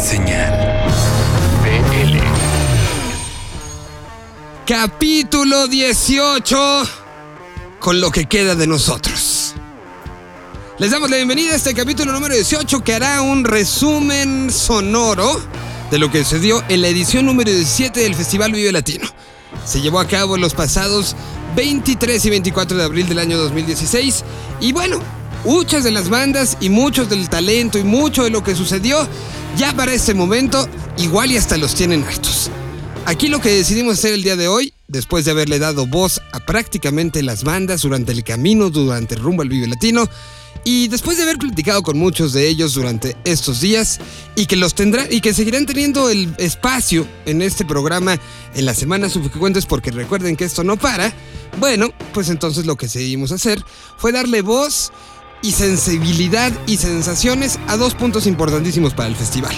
Señal BL. Capítulo 18. Con lo que queda de nosotros. Les damos la bienvenida a este capítulo número 18 que hará un resumen sonoro de lo que sucedió en la edición número 17 del Festival Vive Latino. Se llevó a cabo en los pasados 23 y 24 de abril del año 2016 y bueno, muchas de las bandas y muchos del talento y mucho de lo que sucedió ya para este momento igual y hasta los tienen hartos. Aquí lo que decidimos hacer el día de hoy, después de haberle dado voz a prácticamente las bandas durante el camino, durante el rumbo al Vive Latino, y después de haber platicado con muchos de ellos durante estos días y que los tendrá y que seguirán teniendo el espacio en este programa en las semanas subsecuentes porque recuerden que esto no para, bueno, pues entonces lo que decidimos hacer fue darle voz y sensibilidad y sensaciones a dos puntos importantísimos para el festival.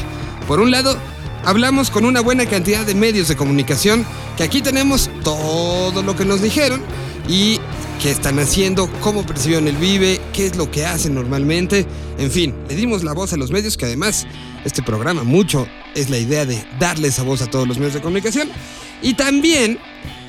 Por un lado, hablamos con una buena cantidad de medios de comunicación que aquí tenemos todo lo que nos dijeron y qué están haciendo, cómo perciben el Vive, qué es lo que hacen normalmente. En fin, le dimos la voz a los medios, que además este programa mucho es la idea de darle esa voz a todos los medios de comunicación. Y también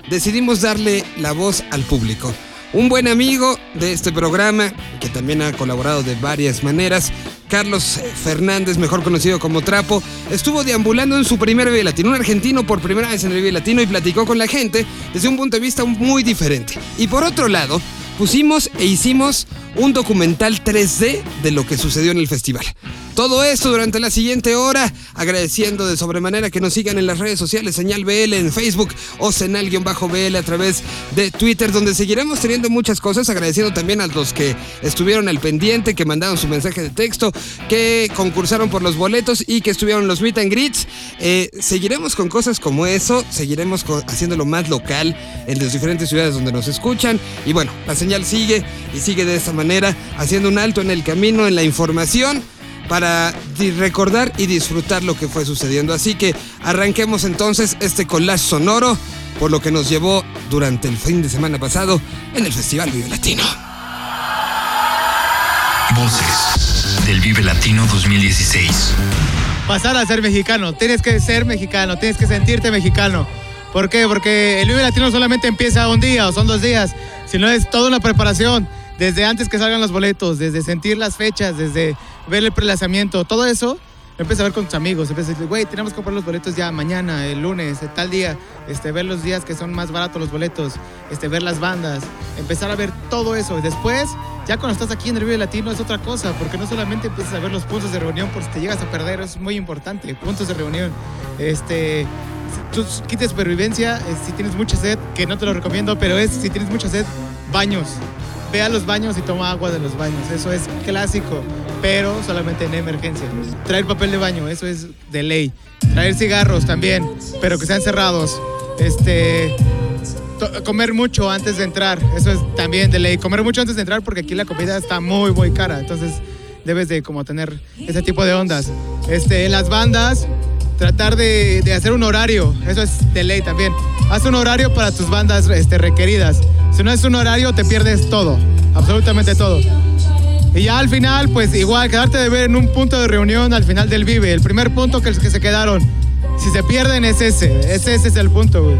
decidimos darle la voz al público. Un buen amigo de este programa, que también ha colaborado de varias maneras, Carlos Fernández, mejor conocido como Trapo, estuvo deambulando en su primer Vive Latino, un argentino por primera vez en el Vive Latino y platicó con la gente desde un punto de vista muy diferente. Y por otro lado, pusimos e hicimos un documental 3D de lo que sucedió en el festival. Todo esto durante la siguiente hora, agradeciendo de sobremanera que nos sigan en las redes sociales, Señal BL en Facebook o Senal-BL a través de Twitter, donde seguiremos teniendo muchas cosas, agradeciendo también a los que estuvieron al pendiente, que mandaron su mensaje de texto, que concursaron por los boletos y que estuvieron los meet and greets. Eh, seguiremos con cosas como eso, seguiremos haciéndolo más local en las diferentes ciudades donde nos escuchan. Y bueno, la señal sigue y sigue de esta manera, haciendo un alto en el camino, en la información para recordar y disfrutar lo que fue sucediendo. Así que arranquemos entonces este collage sonoro por lo que nos llevó durante el fin de semana pasado en el Festival Vive Latino. Voces del Vive Latino 2016. Pasar a ser mexicano, tienes que ser mexicano, tienes que sentirte mexicano. ¿Por qué? Porque el Vive Latino solamente empieza un día o son dos días, sino es toda una preparación desde antes que salgan los boletos, desde sentir las fechas, desde ver el prelanzamiento, todo eso, empieza a ver con tus amigos, empieza a decir, güey, tenemos que comprar los boletos ya mañana, el lunes, tal día, este, ver los días que son más baratos los boletos, este, ver las bandas, empezar a ver todo eso. Y después, ya cuando estás aquí en el Vive Latino es otra cosa, porque no solamente empiezas a ver los puntos de reunión por si te llegas a perder, es muy importante, puntos de reunión. Este, tú quites supervivencia, si tienes mucha sed, que no te lo recomiendo, pero es si tienes mucha sed, baños ve a los baños y toma agua de los baños. Eso es clásico, pero solamente en emergencia. Traer papel de baño, eso es de ley. Traer cigarros también, pero que sean cerrados. Este, comer mucho antes de entrar, eso es también de ley. Comer mucho antes de entrar porque aquí la comida está muy, muy cara. Entonces debes de como tener ese tipo de ondas. Este, en las bandas, tratar de, de, hacer un horario, eso es de ley también. Haz un horario para tus bandas este, requeridas. Si no es un horario, te pierdes todo, absolutamente todo. Y ya al final, pues igual, quedarte de ver en un punto de reunión al final del Vive. El primer punto que, que se quedaron. Si se pierden es ese, ese, ese es el punto.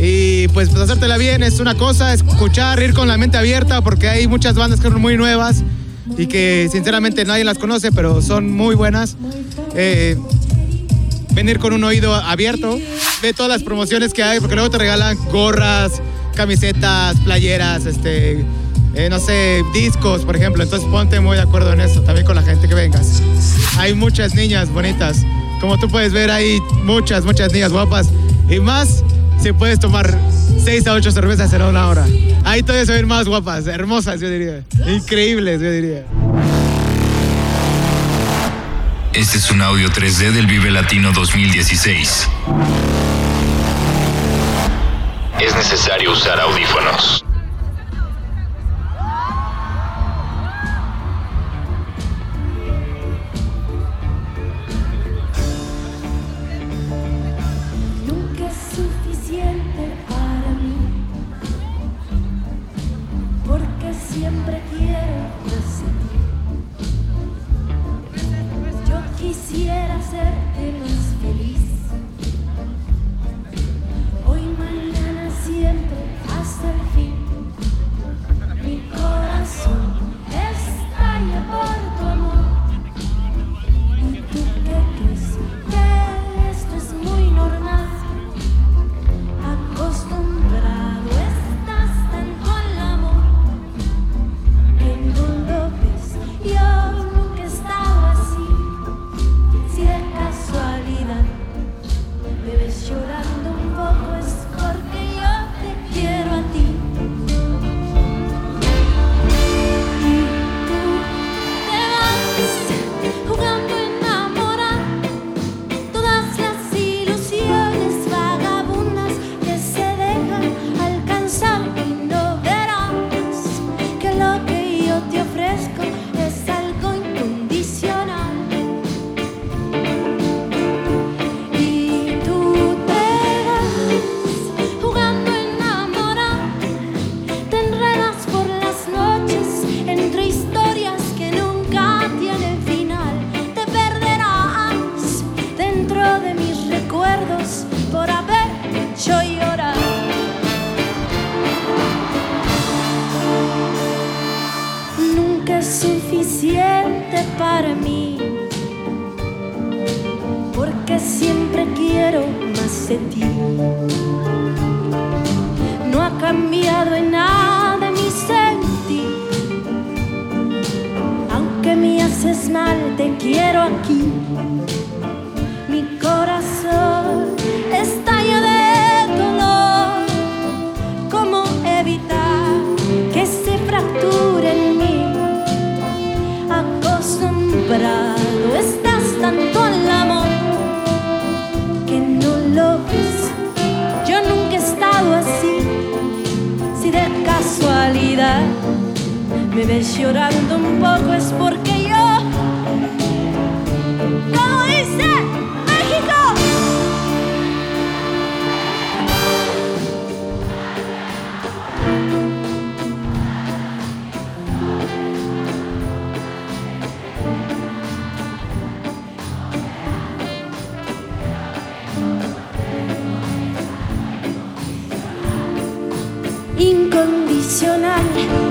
Y pues, pues hacértela bien es una cosa, escuchar, ir con la mente abierta, porque hay muchas bandas que son muy nuevas y que sinceramente nadie las conoce, pero son muy buenas. Eh, venir con un oído abierto, ve todas las promociones que hay, porque luego te regalan gorras, camisetas, playeras, este, eh, no sé, discos, por ejemplo. Entonces ponte muy de acuerdo en eso, también con la gente que vengas. Hay muchas niñas bonitas. Como tú puedes ver, hay muchas, muchas niñas guapas. Y más si puedes tomar 6 a 8 cervezas en una hora. Ahí todavía se ven más guapas, hermosas, yo diría. Increíbles, yo diría. Este es un audio 3D del Vive Latino 2016 es necesario usar audífonos. Estás tanto al amor que no lo ves. Yo nunca he estado así. Si de casualidad me ves llorando un poco es porque incondicional.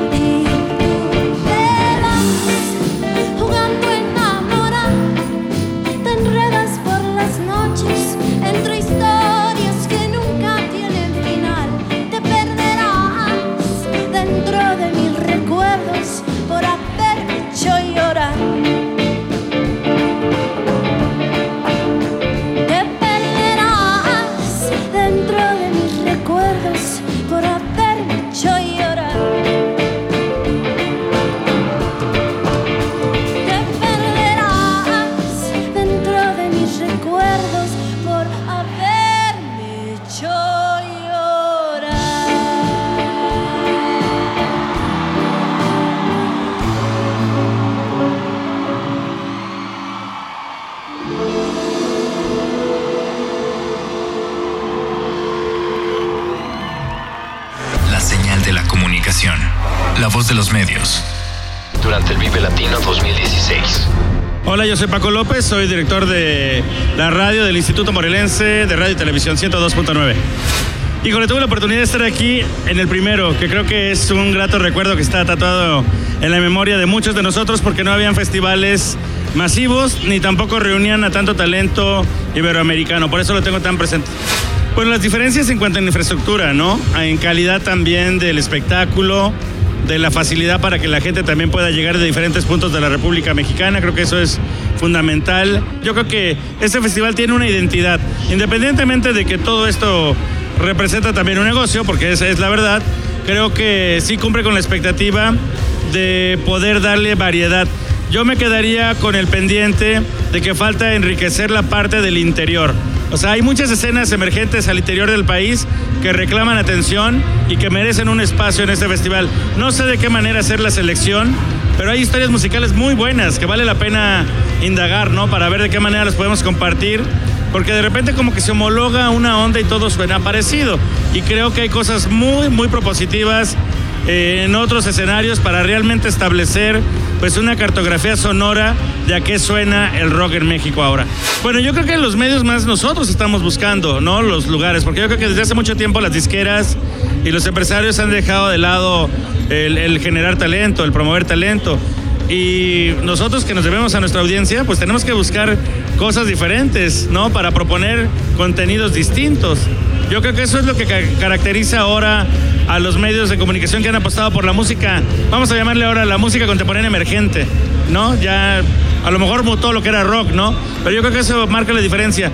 De los medios. Durante el Vive Latino 2016. Hola, yo soy Paco López, soy director de la radio del Instituto Morelense de Radio y Televisión 102.9. Híjole, tuve la oportunidad de estar aquí en el primero, que creo que es un grato recuerdo que está tatuado en la memoria de muchos de nosotros porque no habían festivales masivos ni tampoco reunían a tanto talento iberoamericano, por eso lo tengo tan presente. Bueno, las diferencias en cuanto a infraestructura, ¿no? En calidad también del espectáculo, de la facilidad para que la gente también pueda llegar de diferentes puntos de la República Mexicana. Creo que eso es fundamental. Yo creo que este festival tiene una identidad, independientemente de que todo esto representa también un negocio, porque esa es la verdad. Creo que sí cumple con la expectativa de poder darle variedad. Yo me quedaría con el pendiente de que falta enriquecer la parte del interior. O sea, hay muchas escenas emergentes al interior del país que reclaman atención y que merecen un espacio en este festival. No sé de qué manera hacer la selección, pero hay historias musicales muy buenas que vale la pena indagar, ¿no? Para ver de qué manera las podemos compartir. Porque de repente como que se homologa una onda y todo suena parecido. Y creo que hay cosas muy, muy propositivas eh, en otros escenarios para realmente establecer pues una cartografía sonora de a qué suena el rock en México ahora. Bueno, yo creo que en los medios más nosotros estamos buscando, ¿no? Los lugares, porque yo creo que desde hace mucho tiempo las disqueras y los empresarios han dejado de lado el, el generar talento, el promover talento. Y nosotros que nos debemos a nuestra audiencia, pues tenemos que buscar cosas diferentes, ¿no? Para proponer contenidos distintos. Yo creo que eso es lo que ca- caracteriza ahora a los medios de comunicación que han apostado por la música, vamos a llamarle ahora la música contemporánea emergente, ¿no? Ya a lo mejor mutó lo que era rock, ¿no? Pero yo creo que eso marca la diferencia.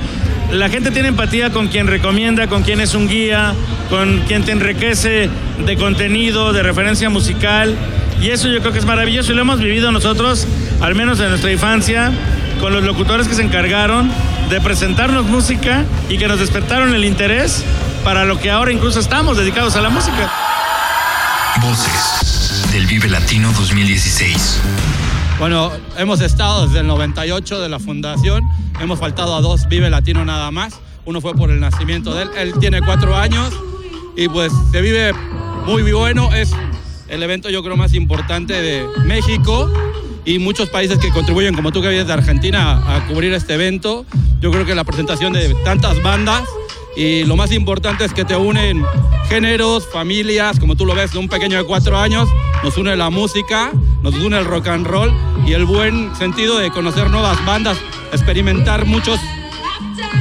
La gente tiene empatía con quien recomienda, con quien es un guía, con quien te enriquece de contenido, de referencia musical. Y eso yo creo que es maravilloso y lo hemos vivido nosotros, al menos en nuestra infancia, con los locutores que se encargaron de presentarnos música y que nos despertaron el interés para lo que ahora incluso estamos dedicados a la música. Voces del Vive Latino 2016. Bueno, hemos estado desde el 98 de la fundación, hemos faltado a dos Vive Latino nada más. Uno fue por el nacimiento de él, él tiene cuatro años y pues se vive muy bueno, es el evento yo creo más importante de México y muchos países que contribuyen, como tú que vienes de Argentina, a cubrir este evento. Yo creo que la presentación de tantas bandas y lo más importante es que te unen géneros, familias, como tú lo ves, de un pequeño de cuatro años, nos une la música, nos une el rock and roll y el buen sentido de conocer nuevas bandas, experimentar muchos,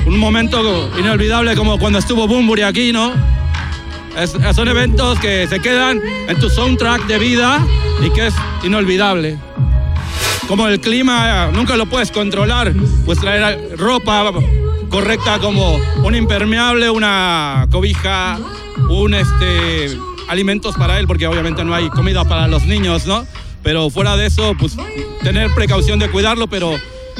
un momento inolvidable como cuando estuvo Bumburi aquí, ¿no? Es- son eventos que se quedan en tu soundtrack de vida y que es inolvidable. Como el clima nunca lo puedes controlar, pues traer ropa correcta como un impermeable, una cobija, un este alimentos para él, porque obviamente no hay comida para los niños, ¿no? Pero fuera de eso, pues tener precaución de cuidarlo, pero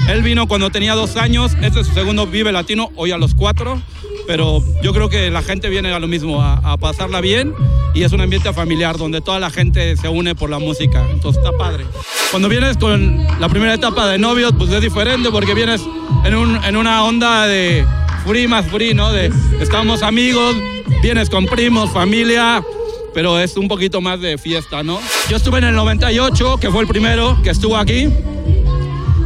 él vino cuando tenía dos años, este es su segundo Vive Latino, hoy a los cuatro, pero yo creo que la gente viene a lo mismo, a, a pasarla bien y es un ambiente familiar donde toda la gente se une por la música, entonces está padre. Cuando vienes con la primera etapa de novios, pues es diferente porque vienes en, un, en una onda de free más free, ¿no? De estamos amigos, vienes con primos, familia, pero es un poquito más de fiesta, ¿no? Yo estuve en el 98, que fue el primero que estuvo aquí.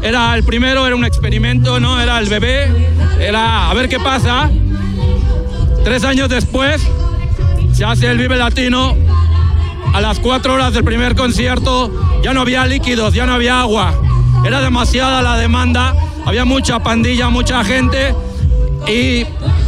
Era el primero, era un experimento, ¿no? Era el bebé, era a ver qué pasa. Tres años después se hace el Vive Latino. A las cuatro horas del primer concierto ya no había líquidos, ya no había agua. Era demasiada la demanda, había mucha pandilla, mucha gente y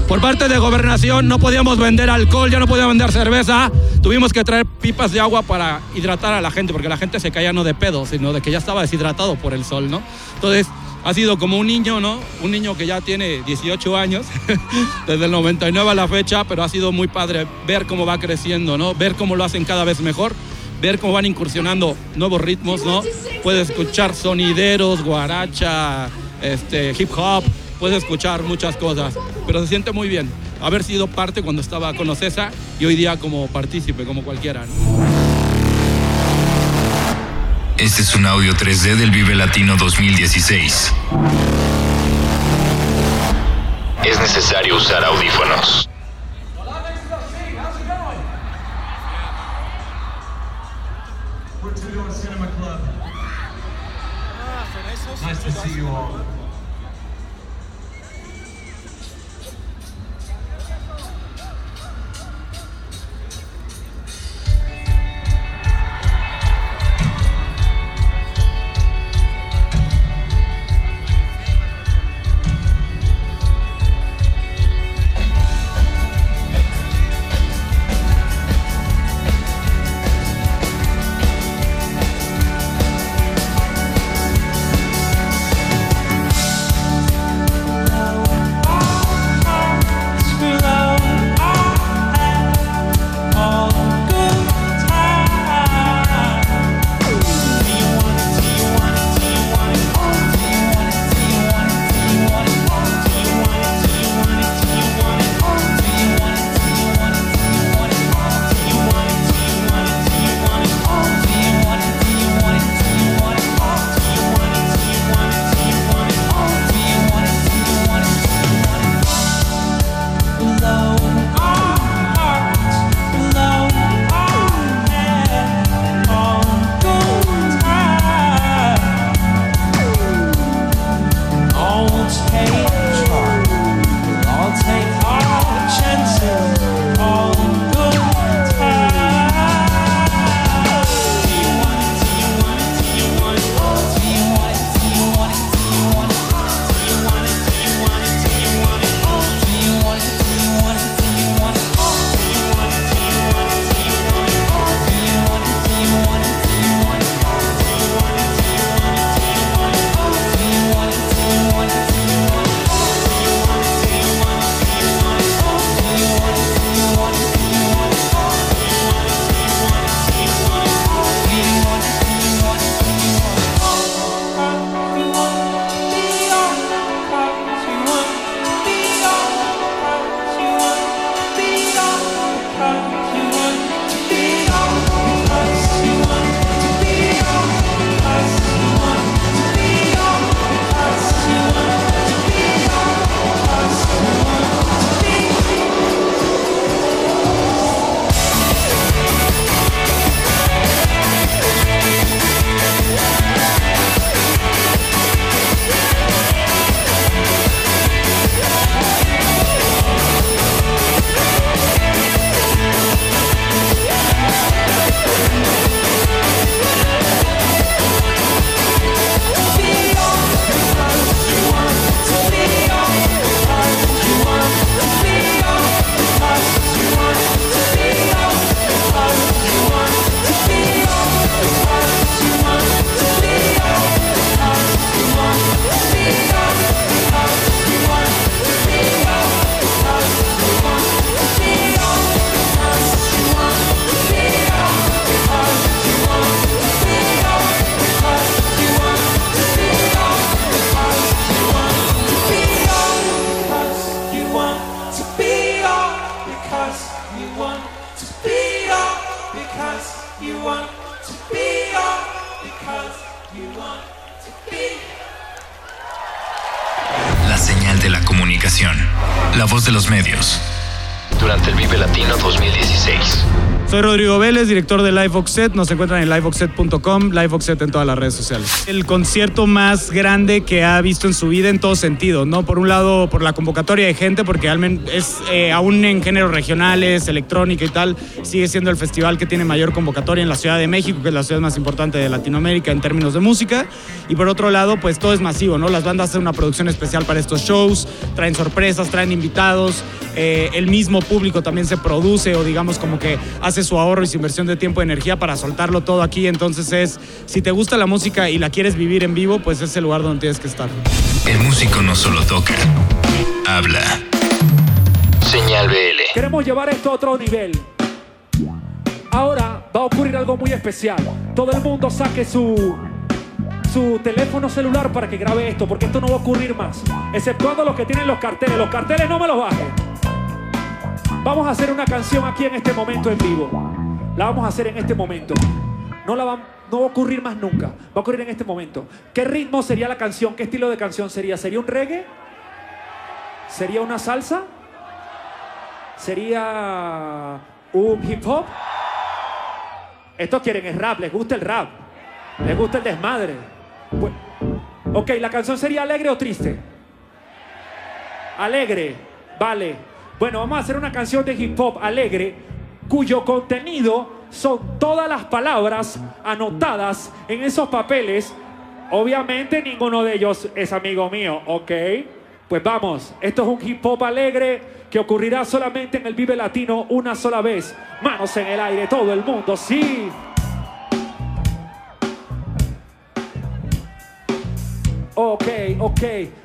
por parte de gobernación no podíamos vender alcohol, ya no podíamos vender cerveza. Tuvimos que traer pipas de agua para hidratar a la gente, porque la gente se caía no de pedo, sino de que ya estaba deshidratado por el sol, ¿no? Entonces, ha sido como un niño, ¿no? Un niño que ya tiene 18 años, desde el 99 a la fecha, pero ha sido muy padre ver cómo va creciendo, ¿no? Ver cómo lo hacen cada vez mejor, ver cómo van incursionando nuevos ritmos, ¿no? Puedes escuchar sonideros, guaracha, este, hip hop, puedes escuchar muchas cosas, pero se siente muy bien haber sido parte cuando estaba con Ocesa y hoy día como partícipe, como cualquiera, ¿no? Este es un audio 3D del Vive Latino 2016. Es necesario usar audífonos. Nice to see you all. Soy Rodrigo Vélez, director de LiveOxset. Nos encuentran en liveoxset.com, LiveOxset en todas las redes sociales. El concierto más grande que ha visto en su vida en todo sentido, ¿no? Por un lado, por la convocatoria de gente, porque es eh, aún en géneros regionales, electrónica y tal, sigue siendo el festival que tiene mayor convocatoria en la Ciudad de México, que es la ciudad más importante de Latinoamérica en términos de música. Y por otro lado, pues todo es masivo, ¿no? Las bandas hacen una producción especial para estos shows, traen sorpresas, traen invitados, eh, el mismo público también se produce o digamos como que hace su ahorro y su inversión de tiempo y energía para soltarlo todo aquí. Entonces es, si te gusta la música y la quieres vivir en vivo, pues es el lugar donde tienes que estar. El músico no solo toca, habla. Señal BL. Queremos llevar esto a otro nivel. Ahora va a ocurrir algo muy especial. Todo el mundo saque su su teléfono celular para que grabe esto, porque esto no va a ocurrir más. Exceptuando los que tienen los carteles. Los carteles no me los bajen. Vamos a hacer una canción aquí en este momento en vivo. La vamos a hacer en este momento. No, la va, no a ocurrir más nunca. Va a ocurrir en este momento. ¿Qué ritmo sería la canción? ¿Qué estilo de canción sería? ¿Sería un reggae? ¿Sería una salsa? ¿Sería un hip hop? Estos quieren el rap, les gusta el rap. Les gusta el desmadre. Pues, ok, ¿la canción sería alegre o triste? Alegre, vale. Bueno, vamos a hacer una canción de hip hop alegre cuyo contenido son todas las palabras anotadas en esos papeles. Obviamente ninguno de ellos es amigo mío, ¿ok? Pues vamos, esto es un hip hop alegre que ocurrirá solamente en el Vive Latino una sola vez. Manos en el aire, todo el mundo, sí. Ok, ok,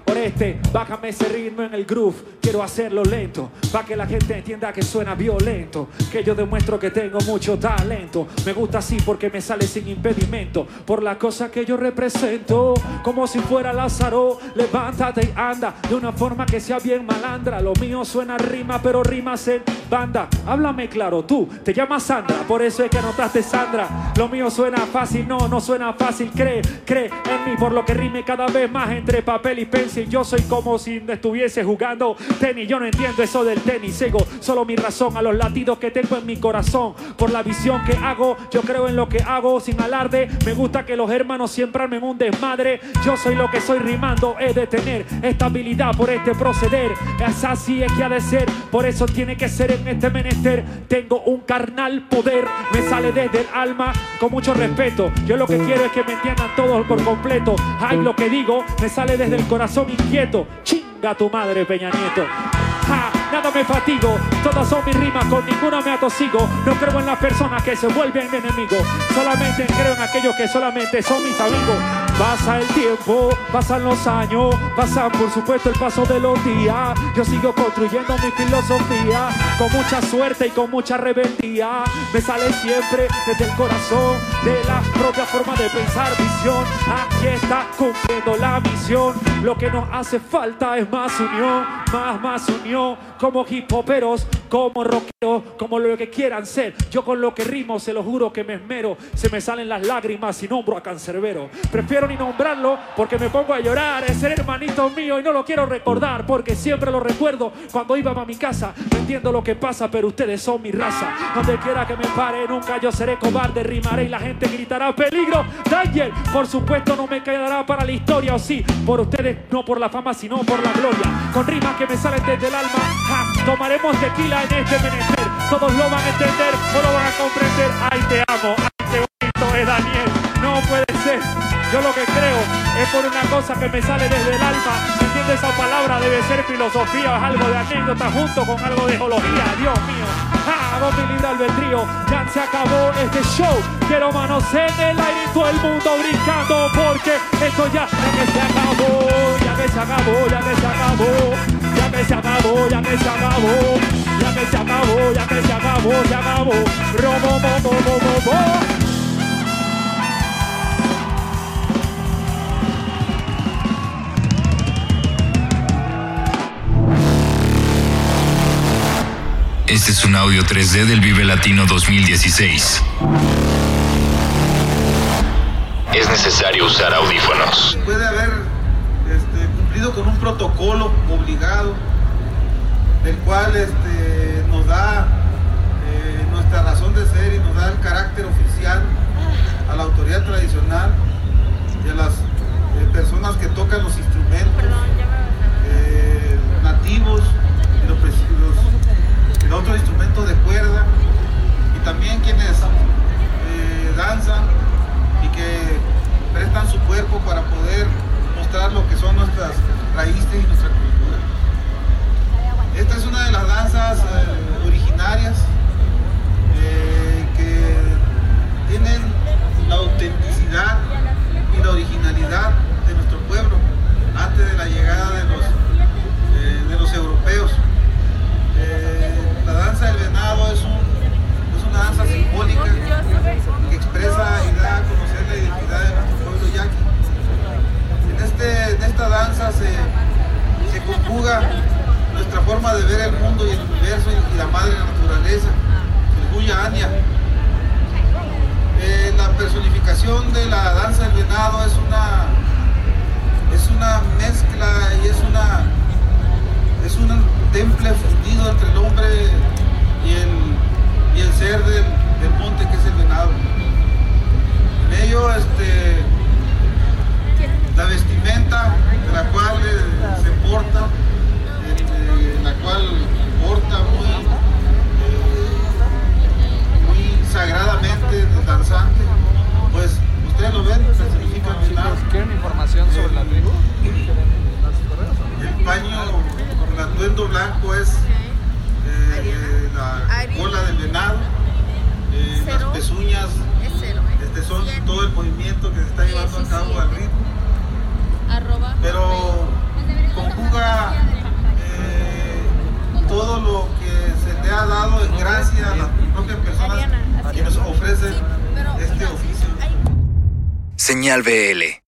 Oreste, bájame ese ritmo en el groove. Quiero hacerlo lento, para que la gente entienda que suena violento. Que yo demuestro que tengo mucho talento. Me gusta así porque me sale sin impedimento. Por la cosa que yo represento, como si fuera Lázaro. Levántate y anda de una forma que sea bien malandra. Lo mío suena rima, pero rimas en banda. Háblame claro, tú te llamas Sandra, por eso es que anotaste Sandra. Lo mío suena fácil, no, no suena fácil. Cree, cree en mí, por lo que rime cada vez más entre papel y pencil. Yo soy como si estuviese jugando tenis. Yo no entiendo eso del tenis. Sigo solo mi razón a los latidos que tengo en mi corazón. Por la visión que hago, yo creo en lo que hago sin alarde. Me gusta que los hermanos siempre armen un desmadre. Yo soy lo que soy rimando, he de tener estabilidad por este proceder. Es así es que ha de ser, por eso tiene que ser en este menester. Tengo un carnal poder, me sale desde el alma con mucho respeto. Yo lo que quiero es que me entiendan todos por completo. Ay, lo que digo me sale desde el corazón inquieto. Chinga tu madre, Peña Nieto. Nada me fatigo, todas son mis rimas, con ninguna me atosigo. No creo en las personas que se vuelven enemigos, solamente creo en aquellos que solamente son mis amigos. Pasa el tiempo, pasan los años, pasan por supuesto el paso de los días. Yo sigo construyendo mi filosofía con mucha suerte y con mucha rebeldía. Me sale siempre desde el corazón de la propia forma de pensar, visión. Aquí está cumpliendo la misión. Lo que nos hace falta es más unión, más, más unión. Como hip hoperos, como rockeros, como lo que quieran ser. Yo con lo que rimo, se lo juro que me esmero. Se me salen las lágrimas y nombro a Cancerbero. Prefiero ni nombrarlo porque me pongo a llorar. Es el hermanito mío y no lo quiero recordar porque siempre lo recuerdo cuando iba a mi casa. No entiendo lo que pasa, pero ustedes son mi raza. Donde quiera que me pare, nunca yo seré cobarde. Rimaré y la gente gritará peligro. Danger, por supuesto, no me quedará para la historia. O sí, por ustedes, no por la fama, sino por la gloria. Con rimas que me salen desde el alma. Tomaremos tequila en este menester. Todos lo van a entender o lo van a comprender. Ay, te amo. Ay, qué bonito es Daniel. No puede ser. Yo lo que creo es por una cosa que me sale desde el alma. Entiendo esa palabra, debe ser filosofía, es algo de anécdota junto con algo de geología. Dios mío, ah, dos mil libre albedrío. Ya se acabó este show. Quiero manos en el aire y todo el mundo brincando porque esto ya, ya que se acabó, ya que se acabó, ya que se acabó. Ya que se acabó, ya que se acabó, que se acabó, ya que se acabó, se acabó. Robo, bo, bo, bo, Este es un audio 3D del Vive Latino 2016. Es necesario usar audífonos. Puede haber este, cumplido con un protocolo obligado del cual este, nos da eh, nuestra razón de ser y nos da el carácter oficial a la autoridad tradicional y a las eh, personas que tocan los instrumentos eh, nativos y los, los, otros instrumentos de cuerda y también quienes danzan y que prestan su cuerpo para poder mostrar lo que son nuestras raíces y nuestra cultura. Esta es una de las danzas eh, originarias eh, que tienen la autenticidad Señal BL.